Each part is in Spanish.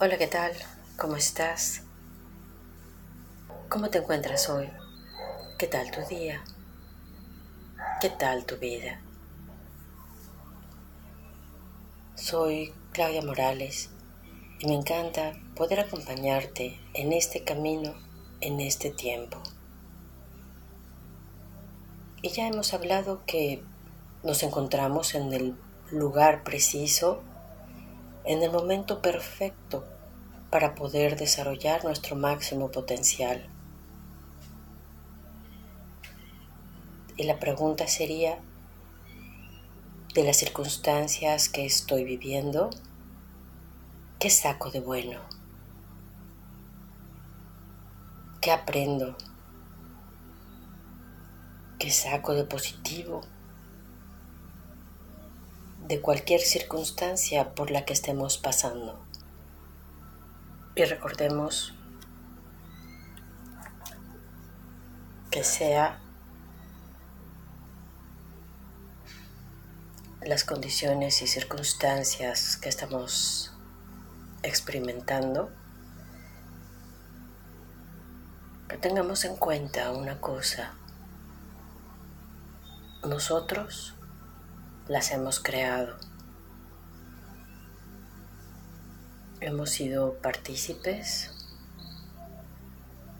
Hola, ¿qué tal? ¿Cómo estás? ¿Cómo te encuentras hoy? ¿Qué tal tu día? ¿Qué tal tu vida? Soy Claudia Morales y me encanta poder acompañarte en este camino, en este tiempo. Y ya hemos hablado que nos encontramos en el lugar preciso en el momento perfecto para poder desarrollar nuestro máximo potencial. Y la pregunta sería, de las circunstancias que estoy viviendo, ¿qué saco de bueno? ¿Qué aprendo? ¿Qué saco de positivo? De cualquier circunstancia por la que estemos pasando. Y recordemos que sea las condiciones y circunstancias que estamos experimentando, que tengamos en cuenta una cosa. Nosotros las hemos creado. Hemos sido partícipes,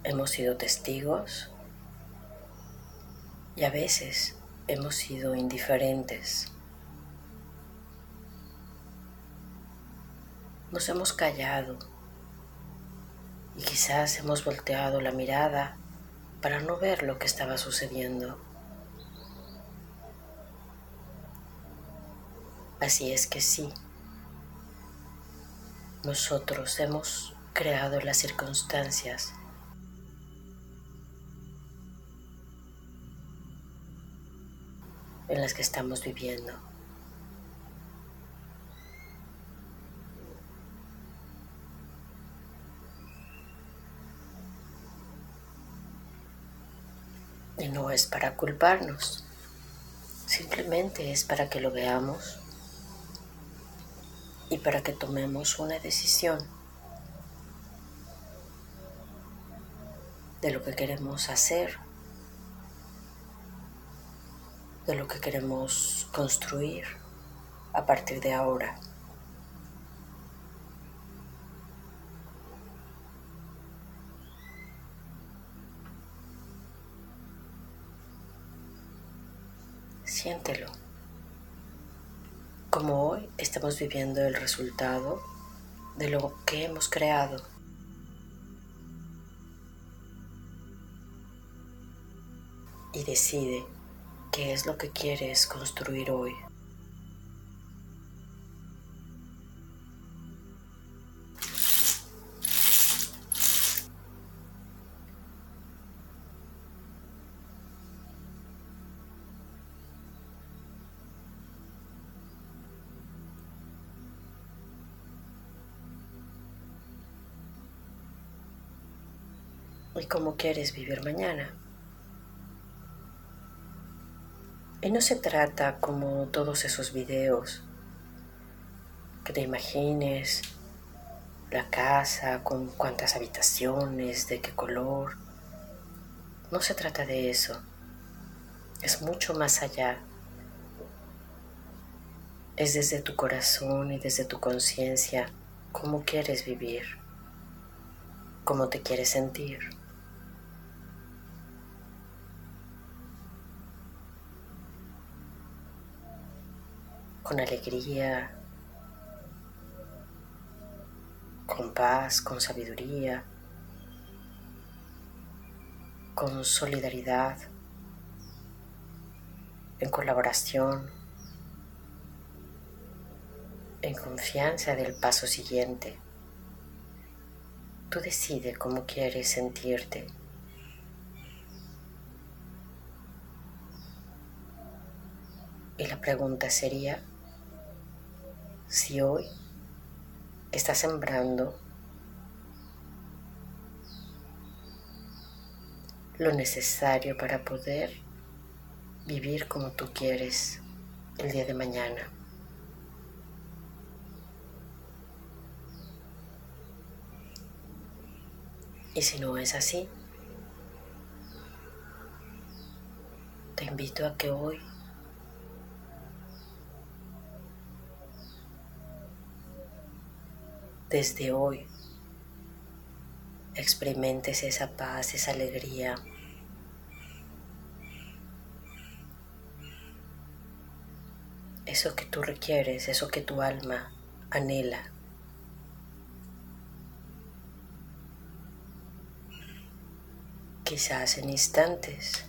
hemos sido testigos y a veces hemos sido indiferentes. Nos hemos callado y quizás hemos volteado la mirada para no ver lo que estaba sucediendo. Así es que sí, nosotros hemos creado las circunstancias. En las que estamos viviendo. Y no es para culparnos, simplemente es para que lo veamos y para que tomemos una decisión de lo que queremos hacer, de lo que queremos construir a partir de ahora. Siéntelo como hoy estamos viviendo el resultado de lo que hemos creado. Y decide qué es lo que quieres construir hoy. Y cómo quieres vivir mañana. Y no se trata como todos esos videos que te imagines la casa con cuántas habitaciones, de qué color. No se trata de eso. Es mucho más allá. Es desde tu corazón y desde tu conciencia cómo quieres vivir, cómo te quieres sentir. Con alegría, con paz, con sabiduría, con solidaridad, en colaboración, en confianza del paso siguiente. Tú decides cómo quieres sentirte. Y la pregunta sería, si hoy estás sembrando lo necesario para poder vivir como tú quieres el día de mañana. Y si no es así, te invito a que hoy desde hoy experimentes esa paz, esa alegría. Eso que tú requieres, eso que tu alma anhela. Quizás en instantes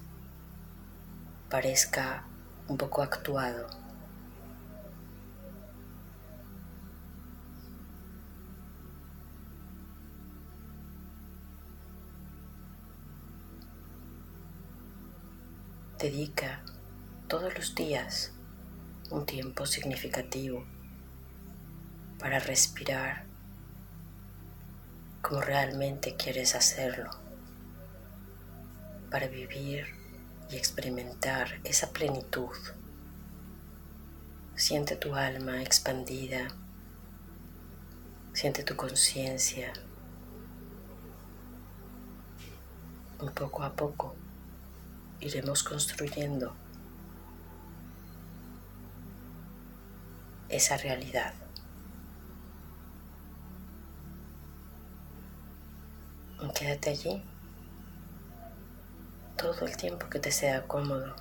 parezca un poco actuado. Dedica todos los días un tiempo significativo para respirar como realmente quieres hacerlo, para vivir y experimentar esa plenitud. Siente tu alma expandida, siente tu conciencia, un poco a poco iremos construyendo esa realidad. Quédate allí todo el tiempo que te sea cómodo.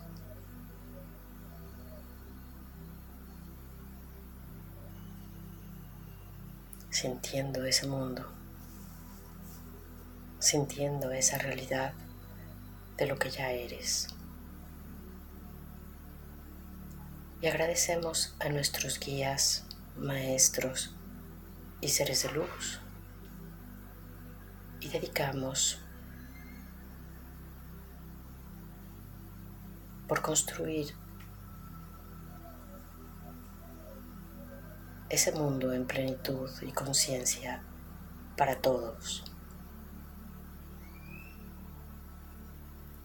Sintiendo ese mundo, sintiendo esa realidad de lo que ya eres. Y agradecemos a nuestros guías, maestros y seres de luz. Y dedicamos por construir ese mundo en plenitud y conciencia para todos.